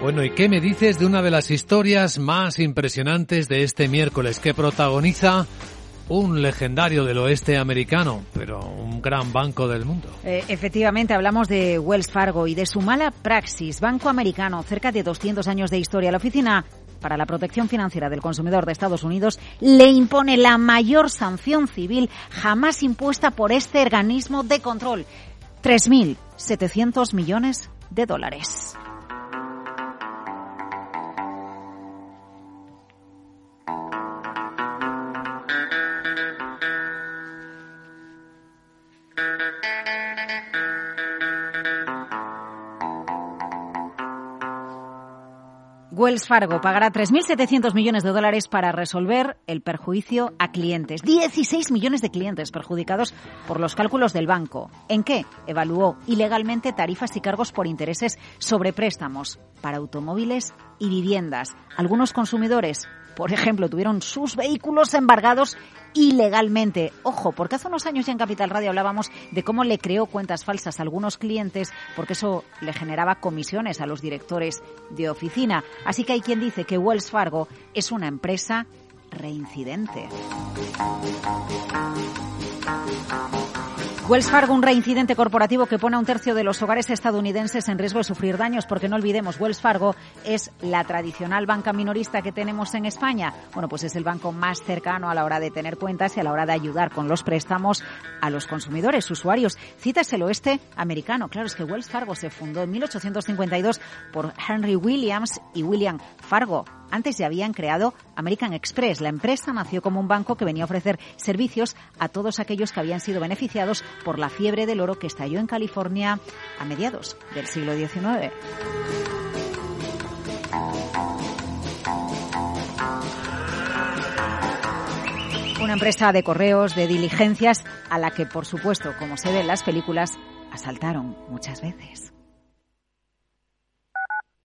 Bueno, ¿y qué me dices de una de las historias más impresionantes de este miércoles que protagoniza un legendario del oeste americano, pero un gran banco del mundo. Eh, efectivamente, hablamos de Wells Fargo y de su mala praxis. Banco americano, cerca de 200 años de historia. La oficina para la protección financiera del consumidor de Estados Unidos le impone la mayor sanción civil jamás impuesta por este organismo de control. 3.700 millones de dólares. Wells Fargo pagará 3.700 millones de dólares para resolver el perjuicio a clientes. 16 millones de clientes perjudicados por los cálculos del banco. ¿En qué? Evaluó ilegalmente tarifas y cargos por intereses sobre préstamos para automóviles y viviendas. Algunos consumidores por ejemplo, tuvieron sus vehículos embargados ilegalmente. Ojo, porque hace unos años ya en Capital Radio hablábamos de cómo le creó cuentas falsas a algunos clientes porque eso le generaba comisiones a los directores de oficina. Así que hay quien dice que Wells Fargo es una empresa reincidente. Wells Fargo, un reincidente corporativo que pone a un tercio de los hogares estadounidenses en riesgo de sufrir daños, porque no olvidemos, Wells Fargo es la tradicional banca minorista que tenemos en España. Bueno, pues es el banco más cercano a la hora de tener cuentas y a la hora de ayudar con los préstamos a los consumidores, usuarios. Citas el oeste americano. Claro, es que Wells Fargo se fundó en 1852 por Henry Williams y William Fargo antes ya habían creado American Express. La empresa nació como un banco que venía a ofrecer servicios a todos aquellos que habían sido beneficiados por la fiebre del oro que estalló en California a mediados del siglo XIX. Una empresa de correos, de diligencias, a la que, por supuesto, como se ve en las películas, asaltaron muchas veces.